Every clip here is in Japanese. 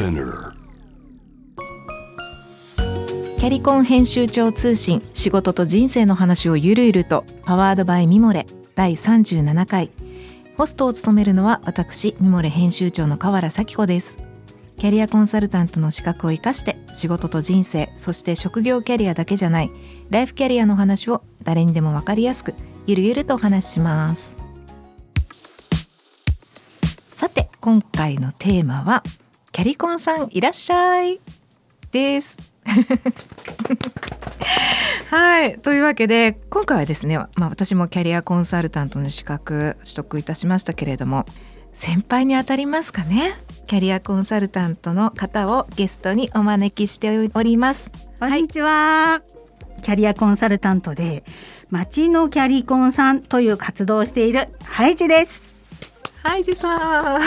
Spinner. キャリコン編集長通信仕事と人生の話をゆるゆるとパワードバイミモレ第37回。ホストを務めるのは私ミモレ編集長の河原咲子です。キャリアコンサルタントの資格を生かして仕事と人生そして職業キャリアだけじゃないライフキャリアの話を誰にでもわかりやすくゆるゆるとお話しします。さて今回のテーマはキャリコンさんいらっしゃいです。はい。というわけで今回はですね、まあ、私もキャリアコンサルタントの資格取得いたしましたけれども先輩にあたりますかね？キャリアコンサルタントの方をゲストにお招きしております。こんにちは、キャリアコンサルタントで町のキャリコンさんという活動をしているハイジです。ハイジさん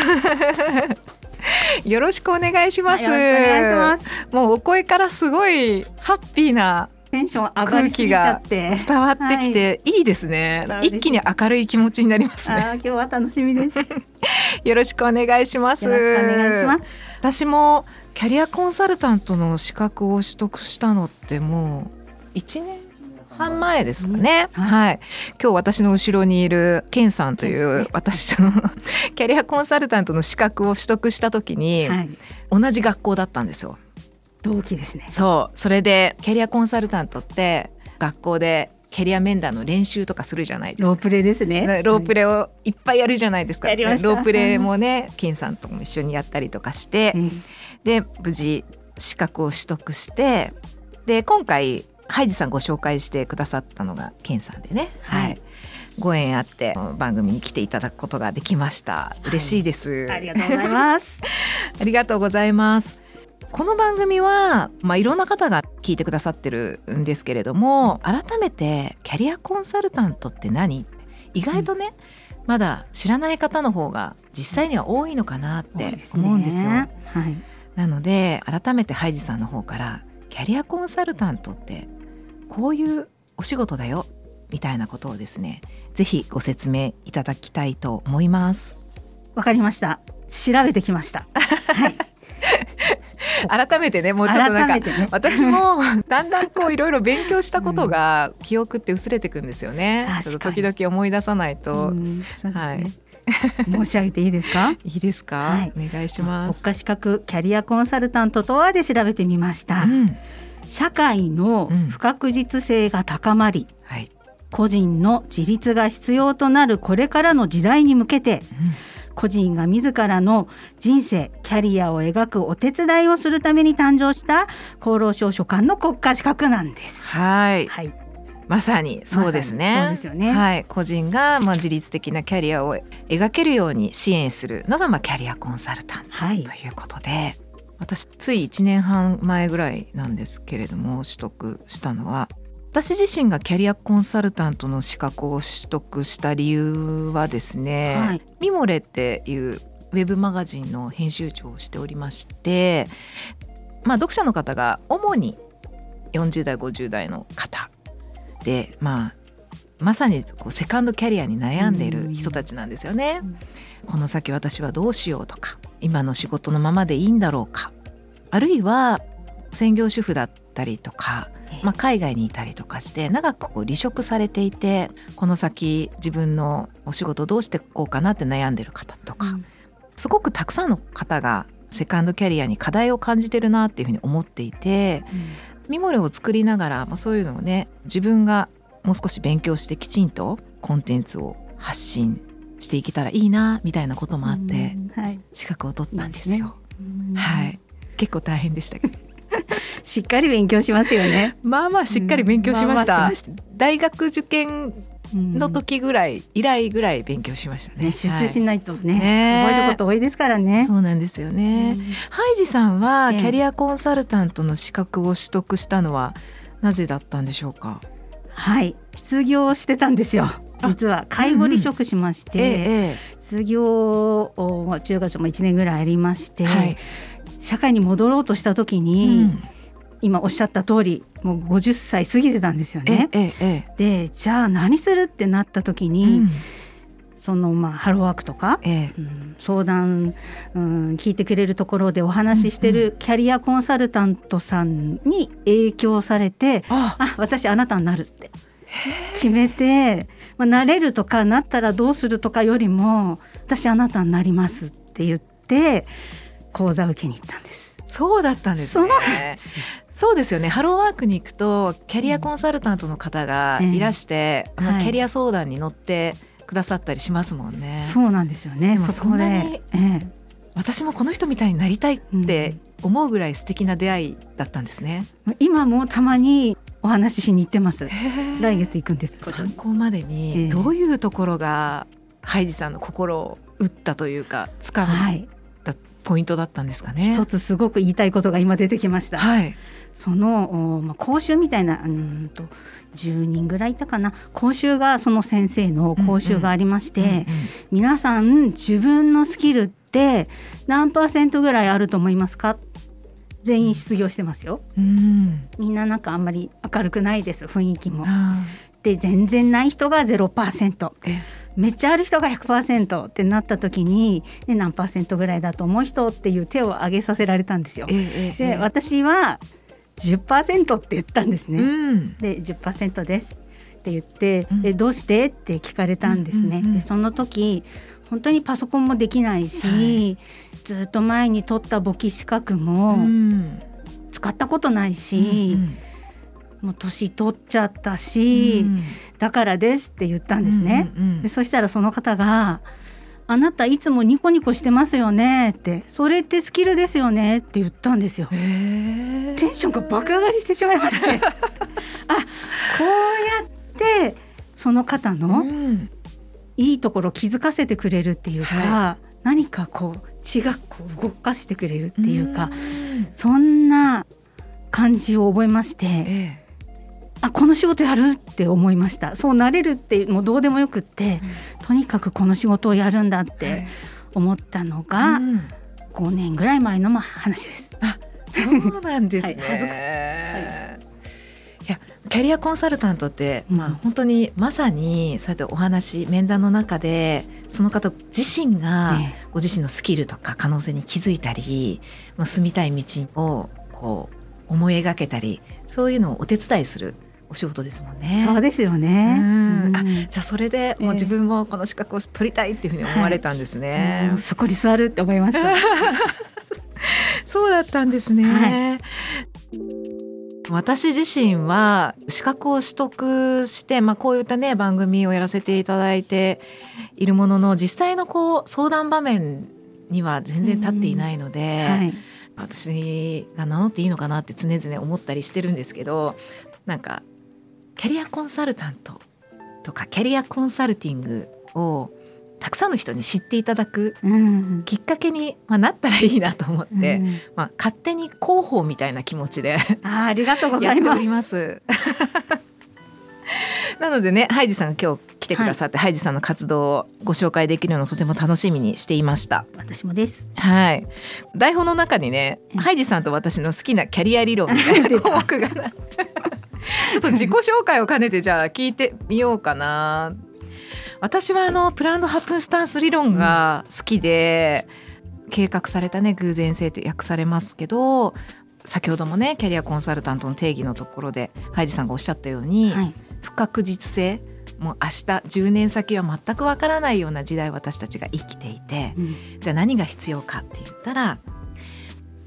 よろしくお願いします。よろしくお願いします。もうお声からすごいハッピーなテンション上がりすぎちゃって。伝わってきてい。いですね、はい。一気に明るい気持ちになりますね。今日は楽しみです。よ よろしくお願いします。ろしくお願いします。私もキャリアコンサルタントの資格を取得したのってもう1年半前ですかね、うん。はい、今日私の後ろにいるケンさんという私の キャリアコンサルタントの資格を取得した時にはい。同じ学校だったんですよ。同期ですね。そう。それでキャリアコンサルタントって学校でキャリア面談の練習とかするじゃないですか。ロープレイですね。ロープレイをいっぱいやるじゃないですか。やりました。ロープレイもね、金さんとも一緒にやったりとかしてえ、え。で無事資格を取得して、で今回ハイジさんご紹介してくださったのがケンさんでね、はい。はい、ご縁あって番組に来ていただくことができました。嬉しいです。ありがとうございます。ありがとうございます。この番組は、まあ、いろんな方が聞いてくださってるんですけれども改めてキャリアコンサルタントって何？意外とね、まだ知らない方の方が実際には多いのかなって思うんですよ。はい。なので改めてハイジさんの方からキャリアコンサルタントってこういうお仕事だよみたいなことをですねぜひご説明いただきたいと思います。わかりました。調べてきました。はい。改めてねもうちょっとなんかね。私も だんだんこういろいろ勉強したことが記憶って薄れてくんですよね。確かに。ちょっと時々思い出さないと、ね。はい。申し上げていいですか？いいですか、はい。お願いします。国家資格キャリアコンサルタントとはで調べてみました、うん社会の不確実性が高まり、はい、個人の自立が必要となるこれからの時代に向けて個人が自らの人生キャリアを描くお手伝いをするために誕生した厚労省所管の国家資格なんです。はい、はい、まさにそうですね。まね。はい、個人がまあ自立的なキャリアを描けるように支援するのがまあキャリアコンサルタントはい。ということで、私つい1年半前ぐらいなんですけれども取得したのは私自身がキャリアコンサルタントの資格を取得した理由はですね、はい。ミモレっていうウェブマガジンの編集長をしておりまして、まあ、読者の方が主に40代50代の方で、まあ、まさにこうセカンドキャリアに悩んでいる人たちなんですよね。うん。この先私はどうしようとか今の仕事のままでいいんだろうか。あるいは専業主婦だったりとか、まあ、海外にいたりとかして長くこう離職されていてこの先自分のお仕事どうしていこうかなって悩んでる方とか、うん。すごくたくさんの方がセカンドキャリアに課題を感じてるなっていうふうに思っていてミモレを作りながら、まあ、そういうのをね自分がもう少し勉強してきちんとコンテンツを発信していけたらいいなみたいなこともあって。うん。はい資格を取ったんですよ。うん。はい。結構大変でしたけど。しっかり勉強しますよね。まあまあしっかり勉強しました,、大学受験の時ぐらい、以来ぐらい勉強しましたね。ね、集中しはいないとね、ね覚えること多いですからね。そうなんですよね、うん。ハイジさんはええ。キャリアコンサルタントの資格を取得したのはなぜだったんでしょうか？はい、失業してたんですよ。実は介護離職しまして、え失業をまあ中学校も1年ぐらいありまして、はい。社会に戻ろうとした時えに、うん。今おっしゃった通りもう50歳過ぎてたんですよえね。でじゃあ何するってなった時に、うん。そのまあハローワークとか、ええ。うんん、相談、うん、聞いてくれるところでお話ししてるキャリアコンサルタントさんに影響されて、あ。あ私あなたになるって決めて、まあ、なれるとかなったらどうするとかよりも私あなたになりますって言って講座を受けに行ったんです。そうだったんですね。そうですよね。ハローワークに行くとキャリアコンサルタントの方がいらして、うん、あのキャリア相談に乗ってくださったりしますもんね。そうなんですよね。そこで、ええ、私もこの人みたいになりたいって思うぐらい素敵な出会いだったんですね。今もたまにお話ししに行ってます。来月行くんです。参考までにどういうところがハイジさんの心を打ったというか掴んだポイントだったんですかね。一つすごく言いたいことが今出てきました。はい。その、まあ、講習みたいなうんと10人ぐらいいたかな講習がその先生の講習がありまして、うんうん、皆さん自分のスキルって何パーセントぐらいあると思いますか？全員失業してますよ、うん、みんななんかあんまり明るくないです雰囲気も。で全然ない人が0%めっちゃある人が100%ってなった時に、ね、何パーセントぐらいだと思う人っていう手を挙げさせられたんですよ。で私は10%って言ったんですね。うん、で10%ですって言って、うん、えどうしてって聞かれたんですね。でその時本当にパソコンもできないし、はい、ずっと前に取った簿記資格も使ったことないし、うんうん、もう年取っちゃったし、うん、だからですって言ったんですね。うんうんうん、でそしたらその方があなたいつもニコニコしてますよねってそれってスキルですよねって言ったんですよ。テンションが爆上がりしてしまいまして。あこうやってその方のいいところ気づかせてくれるっていうか、はい、何かこう血がこう動かしてくれるっていうかそんな感じを覚えまして、ええ。あこの仕事やるって思いました。そうなれるってもうどうでもよくって、うん、とにかくこの仕事をやるんだって思ったのが、はい、5年ぐらい前の話です。あそうなんですね、はい、い。やキャリアコンサルタントって、まあ、本当にまさにそうやってお話面談の中でその方自身がご自身のスキルとか可能性に気づいたり、まあ、住みたい道をこう思い描けたりそういうのをお手伝いするお仕事ですもんね。そうですよね。あ、じゃあそれでもう自分もこの資格を取りたいっていうふうに思われたんですね。はい、そこに座るって思いました。そうだったんですね。はい私自身は資格を取得して、まあ、こういったね番組をやらせていただいているものの実際のこう相談場面には全然立っていないので、はい、私が名乗っていいのかなって常々思ったりしてるんですけどなんかキャリアコンサルタントとかキャリアコンサルティングをたくさんの人に知っていただくきっかけに、まあ、なったらいいなと思って、うん、まあ、勝手に広報みたいな気持ちであありがとうございます。なのでねハイジさんが今日来てくださって、はい、ハイジさんの活動をご紹介できるのをとても楽しみにしていました。私もです。はい。台本の中にね、ハイジさんと私の好きなキャリア理論みたいな項目がちょっと自己紹介を兼ねてじゃあ聞いてみようかな。私はあのプランドハプンスタンス理論が好きで、うん、計画されたね偶然性って訳されますけど先ほどもねキャリアコンサルタントの定義のところでハイジさんがおっしゃったように、はい、不確実性もう明日10年先は全くわからないような時代私たちが生きていて、うん、じゃあ何が必要かって言ったら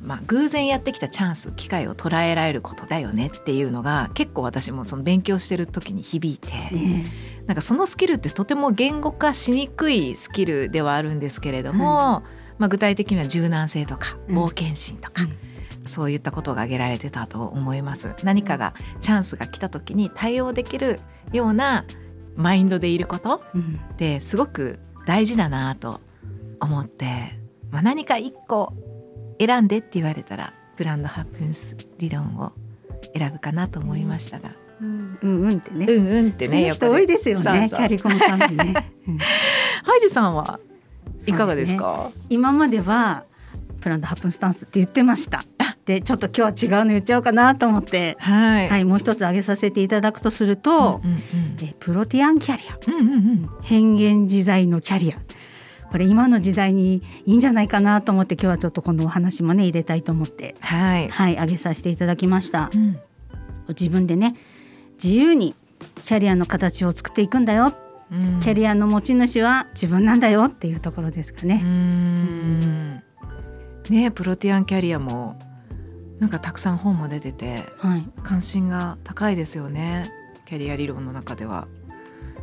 まあ、偶然やってきたチャンス機会を捉えられることだよねっていうのが結構私もその勉強してる時に響いて、ね、なんかそのスキルってとても言語化しにくいスキルではあるんですけれども、はい、まあ、具体的には柔軟性とか冒険心とか、うん、そういったことが挙げられてたと思います。何かがチャンスが来た時に対応できるようなマインドでいることってすごく大事だなと思って、まあ、何か一個選んでって言われたらグランドハプンス理論を選ぶかなと思いましたが。うん、うんうんってね。うんうんってね。人多いですよね。キャリコンさんね。ハイジさんはいかがですか？すね、今まではプランドハプンスタンスって言ってました。でちょっと今日は違うの言っちゃおうかなと思って、はい、はい、もう一つ挙げさせていただくとすると、うんうんうん、えプロティアンキャリア、うんうんうん、変幻自在のキャリアこれ今の時代にいいんじゃないかなと思って今日はちょっとこのお話もね入れたいと思って。はい、はい上げさせていただきました。うん。自分でね自由にキャリアの形を作っていくんだよ、うん。キャリアの持ち主は自分なんだよっていうところですかね、ん。ねプロティアンキャリアもなんかたくさん本も出ててはい。関心が高いですよね。キャリア理論の中では。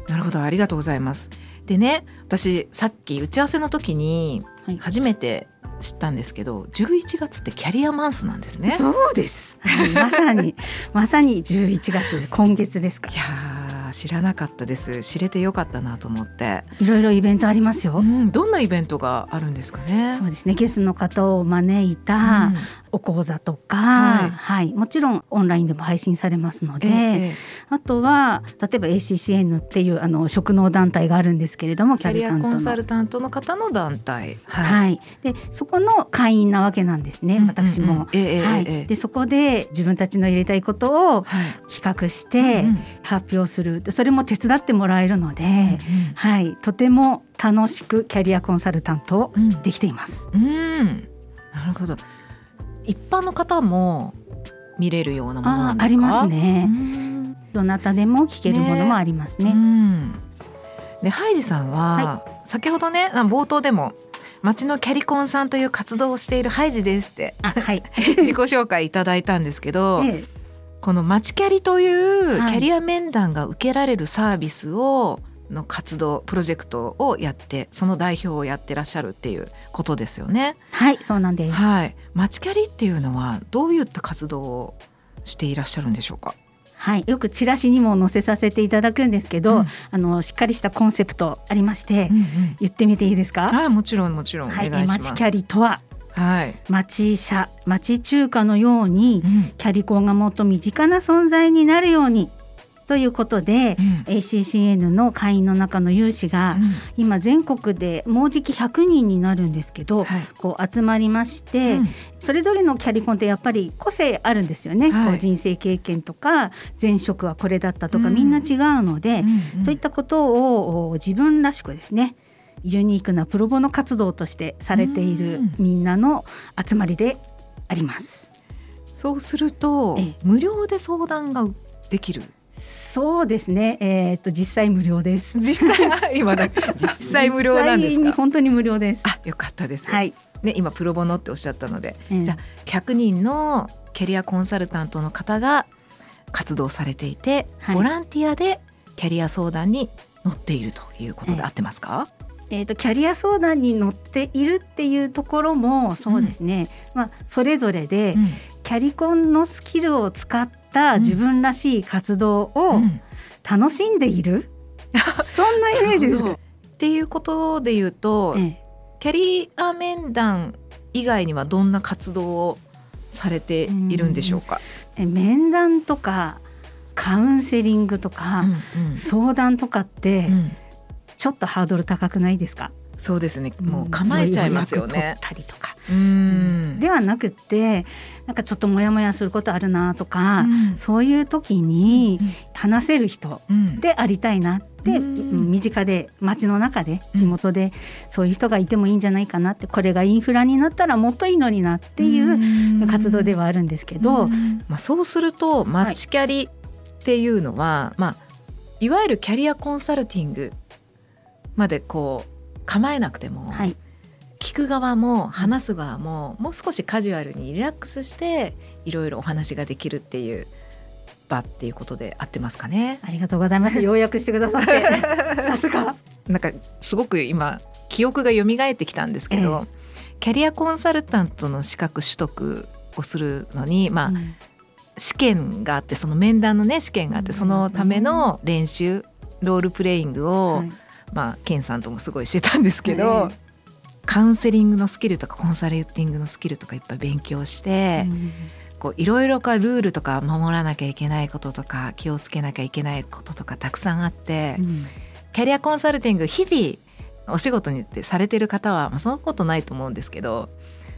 なるほどありがとうございます。でね私さっき打ち合わせの時にはい。初めて知ったんですけど11月ってキャリアマンスなんですね。そうです、はい。まさにまさに11月今月ですか。いやー知らなかったです。知れてよかったなと思って、いろいろイベントありますよ、うん、どんなイベントがあるんですかね。そうですね。ゲストの方を招いた、うん。お講座とか、ははい。いもちろんオンラインでも配信されますので、ええあとは例えば ACCN っていうあの職能団体があるんですけれどもキャリアコンサルルタントの方の団体。はい、はい、でそこの会員なわけなんですね、私も。ええでそこで自分たちの入れたいことをはい。企画してうん。発表するでそれも手伝ってもらえるので、うんはい、とても楽しくキャリアコンサルタントをできています。うん、なるほど。一般の方も見れるようなものなあんですか？ありますうね。んどなたでも聞けるものもありますね。うんでハイジさんは、先ほどねあ冒頭でも町のキャリコンさんという活動をしているハイジですってあはい。自己紹介いただいたんですけど、ええこの町キャリというはいキャリア面談が受けられるサービスをの活動プロジェクトをやってその代表をやってらっしゃるっていうことですよね。はい、そうなんです。はい、町キャリっていうのはどういった活動をしていらっしゃるんでしょうか？はい、よくチラシにも載せさせていただくんですけど、うんあのしっかりしたコンセプトありまして、うんうん言ってみていいですか？はい、もちろんもちろんおはい、願いします。町キャリとははい、町社町中華のようにうん。キャリコンがもっと身近な存在になるようにということで、うん。ACCN の会員の中の有志が、うん。今全国でもうじき100人になるんですけど、はい。こう集まりまして、うん。それぞれのキャリコンってやっぱり個性あるんですよね、はい。こう人生経験とか前職はこれだったとか、うん。みんな違うので、うん。そういったことをお自分らしくですねユニークなプロボノ活動としてされているうんみんなの集まりであります。そうするとええ無料で相談ができる？そうですね、えー、と実際無料です。実際は今だ 実際無料なんですか？本当に無料です。あ、よかったです。はい、ね、今プロボノっておっしゃったので、うんじゃあ100人のキャリアコンサルタントの方が活動されていて、はいボランティアでキャリア相談に乗っているということで合ってますか？えー、とキャリア相談に乗っているっていうところもそうですね、まあ、それぞれで、うん。キャリコンのスキルを使った自分らしい活動をうん。楽しんでいる、そんなイメージです。なるほど。っていうことで言うと、ええ。キャリア面談以外にはどんな活動をされているんでしょうか？え面談とかカウンセリングとか、うんうん。相談とかってうんちょっとハードル高くないですか、そうですね。もう構えちゃいますよね。取ったりとか、うん。ではなくってなんかちょっとモヤモヤすることあるなとか、うん。そういう時に話せる人うん。でありたいなって、うん。うん身近で街の中で地元でそういう人がいてもいいんじゃないかなってこれがインフラになったらもっといいのになっていう活動ではあるんですけど、まあ、そうするとマッチキャリっていうのは、いまあ、いわゆるキャリアコンサルティングまでこう構えなくても、はい、聞く側も話す側ももう少しカジュアルにリラックスしていろいろお話ができるっていう場っていうことで合ってますかね。ありがとうございます。要約してくださって。さすが。なんかすごく今記憶が蘇ってきたんですけど、キャリアコンサルタントの資格取得をするのに、まあうん。試験があってその面談のね試験があってうん。そのための練習ロールプレイングを、はいまあケンさんともすごいしてたんですけど、えカウンセリングのスキルとかコンサルティングのスキルとかいっぱい勉強して、うん。こういろいろかルールとか守らなきゃいけないこととか気をつけなきゃいけないこととかたくさんあって、うん。キャリアコンサルティング日々お仕事にってされてる方は、まあ、そんなことないと思うんですけど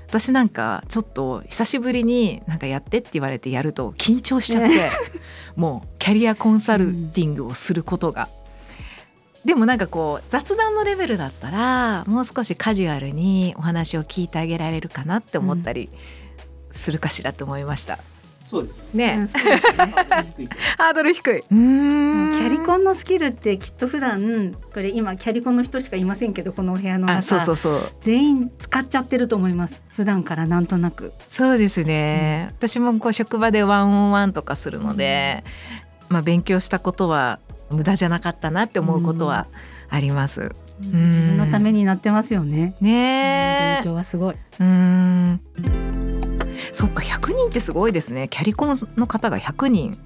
私なんかちょっと久しぶりになんかやってって言われてやると緊張しちゃって、もうキャリアコンサルティングをすることが。でもなんかこう雑談のレベルだったらもう少しカジュアルにお話を聞いてあげられるかなって思ったりするかしらと思いました。そうですね、ね。ハードル低い。うキん。ャリコンのスキルってきっと普段これ今キャリコンの人しかいませんけどこのお部屋の中。あそうそうそう。全員使っちゃってると思います。普段からなんとなく。そうですね、私もこう職場でワンオンワンとかするので、まあ、勉強したことは無駄じゃなかったなって思うことはあります。自分のためになってますよね。ね勉強はすごい。えうん。そっか100人ってすごいですね。キャリコンの方が100人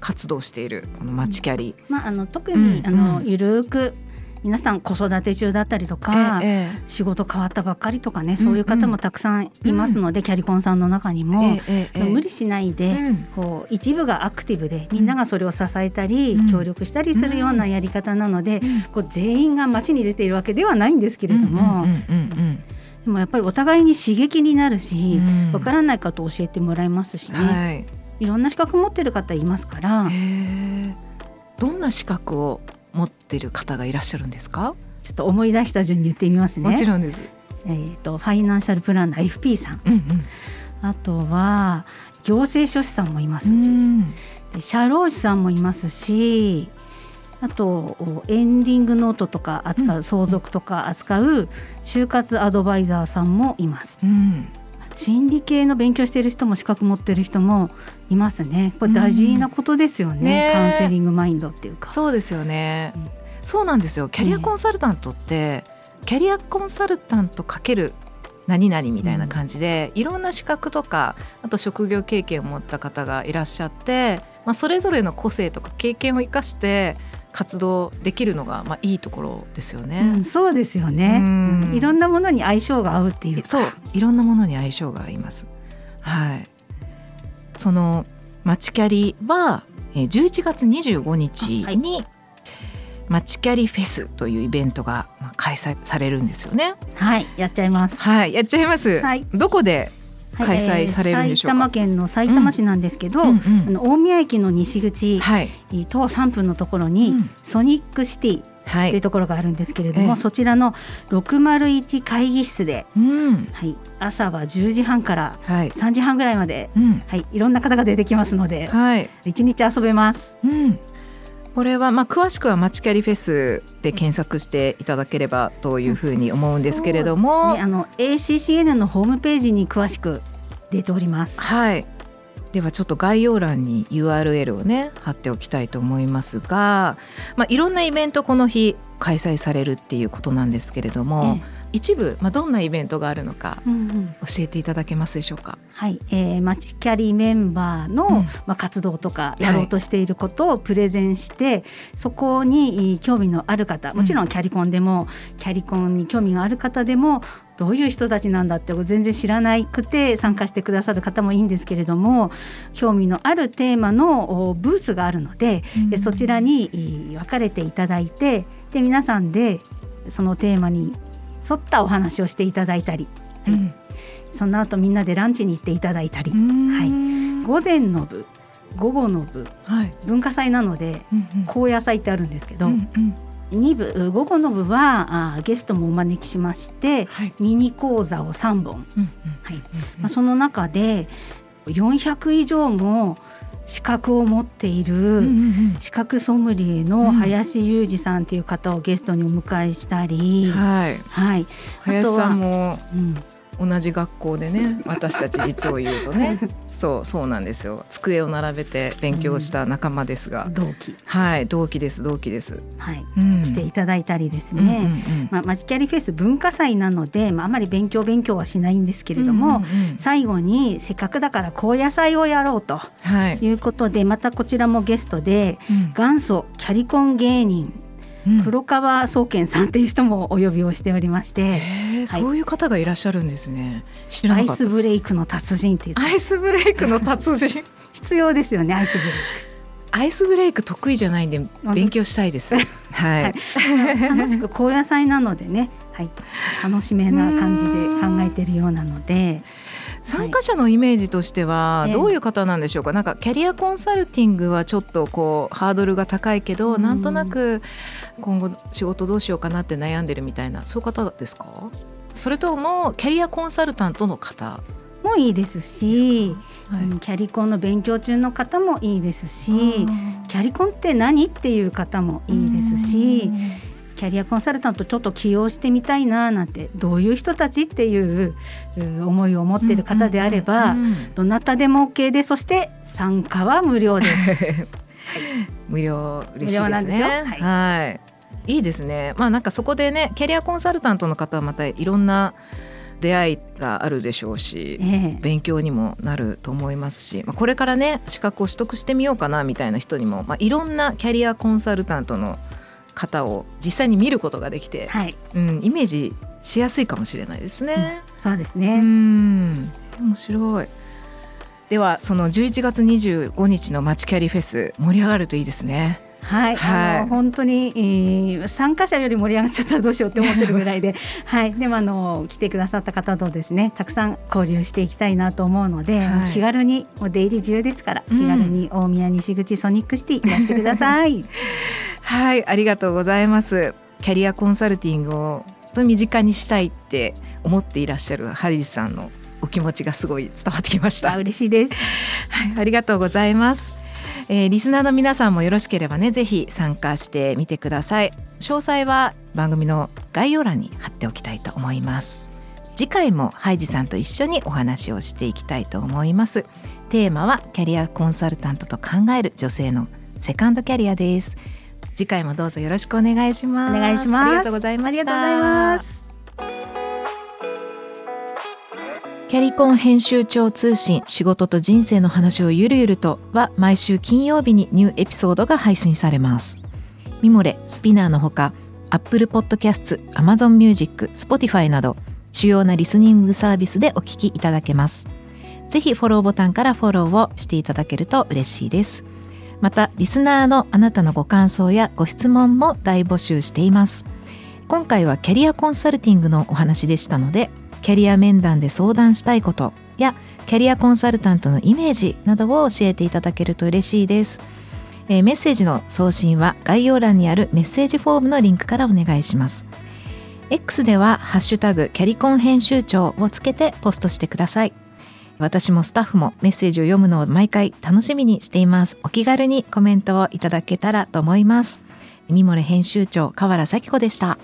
活動しているこの街キャリ。まああの特うん。にあのうん。ゆるく皆さん子育て中だったりとかええ仕事変わったばっかりとかねそういう方もたくさんいますのでキャリコンさんの中にえもえええ無理しないでうん。こう一部がアクティブでみんながそれを支えたりうん。協力したりするようなやり方なのでうん。こう全員が街に出ているわけではないんですけれどもうんうんうんでもやっぱりお互いに刺激になるしうん。わからないことを教えてもらえますしね。はい。いろんな資格持ってる方いますから。どんな資格を持ってる方がいらっしゃるんですか、ちょっと思い出した順に言ってみますね。もちろんです。えー、とファイナンシャルプランナー FP さん。うんうん。あとは行政書士さんもいますし、社労士さんもいますしあとおエンディングノートとか扱う、うん。相続とか扱う就活アドバイザーさんもいます。うん心理系の勉強してる人も資格持ってる人もいますね。これ大事なことですよね,、うん。ね。カウンセリングマインドっていうか。そうですよね、うん。そうなんですよ。キャリアコンサルタントって、キャリアコンサルタントかける何々みたいな感じで、いろんな資格とかあと職業経験を持った方がいらっしゃって、まあ、それぞれの個性とか経験を生かして活動できるのがまあいいところですようね。ん、そうですよね、うんうんいろんなものに相性が合うっていうかそういろんなものに相性が合います。はい。そのマチキャリはえー11月25日はいに、マチキャリフェスというイベントがまあ開催されるんですよね。はいやっちゃいますはい、やっちゃいます。はいどこで？はい開催されるんでしょうか？埼玉県の埼玉市なんですけど、うんうん。あの大宮駅の西口、はい、徒歩3分のところに、うん。ソニックシティというはい、ところがあるんですけれども、ええ。そちらの601会議室で、うん、はい、朝は10時半からはい、3時半ぐらいまで、うん、はい、いろんな方が出てきますのではい。一日遊べます。うん、これはまあ詳しくはマチキャリフェスで検索していただければというふうに思うんですけれども、ね。あの ACCN のホームページに詳しく出ております。はい。ではちょっと概要欄に URL をね貼っておきたいと思いますが、まあ、いろんなイベントこの日開催されるっていうことなんですけれども、え一部、まあ、どんなイベントがあるのかえうんうん教えていただけますでしょうか？はい、えー、マチキャリメンバーの、うんまあ、活動とかやろうとしていることをプレゼンして、そこにえー興味のある方もちろんキャリコンでも、キャリコンに興味がある方でもどういう人たちなんだって全然知らなくて参加してくださる方もいいんですけれども興味のあるテーマのおブースがあるので、でそちらにえー分かれていただいてで皆さんでそのテーマに沿ったお話をしていただいたり、うん。その後みんなでランチに行っていただいたり、はい。午前の部午後の部はい。文化祭なのでうんうん。高野祭ってあるんですけど、うんうん2部午後の部はあーゲストもお招きしましてはい。ミニ講座を3本、その中で400以上も資格を持っている、うんうんうん。資格ソムリエの林裕二さんっていう方をゲストにお迎えしたり、はい。はい、林さんもうん、同じ学校でね私たち実を言うとね そうそうなんですよ。机を並べて勉強した仲間ですが、同期、はい同期です同期です、はい、うん。来ていただいたりですうんうんね。うん。まあ、マジキャリフェス文化祭なので、まあ、あまり勉強勉強はしないんですけれども、うんうんうん。最後にせっかくだから高野祭をやろうとはい、いうことでまたこちらもゲストでうん。元祖キャリコン芸人うん黒川総研さんっていう人もお呼びをしておりまして。へーそういう方がいらっしゃるんですね。知らアイなかった。スブレイクの達人っていうアイスブレイクの達人。必要ですよねアイスブレイアイスブレイク得意じゃないんで勉強したいです。はい、はい。ク楽しく高野祭なのでね、はい、楽しめな感じで考えてるようなので、参加者のイメージとしてはどういう方なんでしょうか、なんかキャリアコンサルティングはちょっとこうハードルが高いけど、なんとなく今後仕事どうしようかなって悩んでるみたいなそういう方ですか？それともキャリアコンサルタントの方？もいいですし、はい、キャリコンの勉強中の方もいいですしキャリコンって何？っていう方もいいですしキャリアコンサルタントちょっと起用してみたいななんてどういう人たちっていう思いを持っている方であれば、どなたでも OK でそして参加は無料です。はい、無料嬉しいですね。はい、はいいいですね。まあなんかそこでねキャリアコンサルタントの方はまたいろんな出会いがあるでしょうし、ええ、勉強にもなると思いますし、まあ、これからね資格を取得してみようかなみたいな人にも、まあ、いろんなキャリアコンサルタントの方を実際に見ることができて、はい、うん、イメージしやすいかもしれないですね。うん、そうですね。うん。面白い。ではその11月25日の街キャリフェス盛り上がるといいですね。はい、はい、あの本当に、えー、参加者より盛り上がっちゃったらどうしようって思ってるぐらいで、はい、でもあの来てくださった方とですねたくさん交流していきたいなと思うので、はい、気軽にお出入り自由ですから気軽に大宮西口ソニックシティいらしてください。はいありがとうございますキャリアコンサルティングをと身近にしたいって思っていらっしゃるハリーさんのお気持ちがすごい伝わってきました。嬉しいです。はい、ありがとうございます。えー、リスナーの皆さんもよろしければねぜひ参加してみてください詳細は番組の概要欄に貼っておきたいと思います次回もハイジさんと一緒にお話をしていきたいと思いますテーマはキャリアコンサルタントと考える女性のセカンドキャリアです次回もどうぞよろしくお願いしますお願いしますありがとうございましたありがとうございますキャリコン編集長通信仕事と人生の話をゆるゆるとは毎週金曜日にニューエピソードが配信されます。ミモレ、スピナーのほか Apple Podcast、Amazon Music、Spotify など主要なリスニングサービスでお聞きいただけます。ぜひフォローボタンからフォローをしていただけると嬉しいです。また、リスナーのあなたのご感想やご質問も大募集しています。今回はキャリアコンサルティングのお話でしたので、キャリア面談で相談したいことやキャリアコンサルタントのイメージなどを教えていただけると嬉しいです、えー、メッセージの送信は概要欄にあるメッセージフォームのリンクからお願いします。X ではハッシュタグキャリコン編集長をつけてポストしてください。私もスタッフもメッセージを読むのを毎回楽しみにしています。お気軽にコメントをいただけたらと思います。ミモレ編集長河原咲子でした。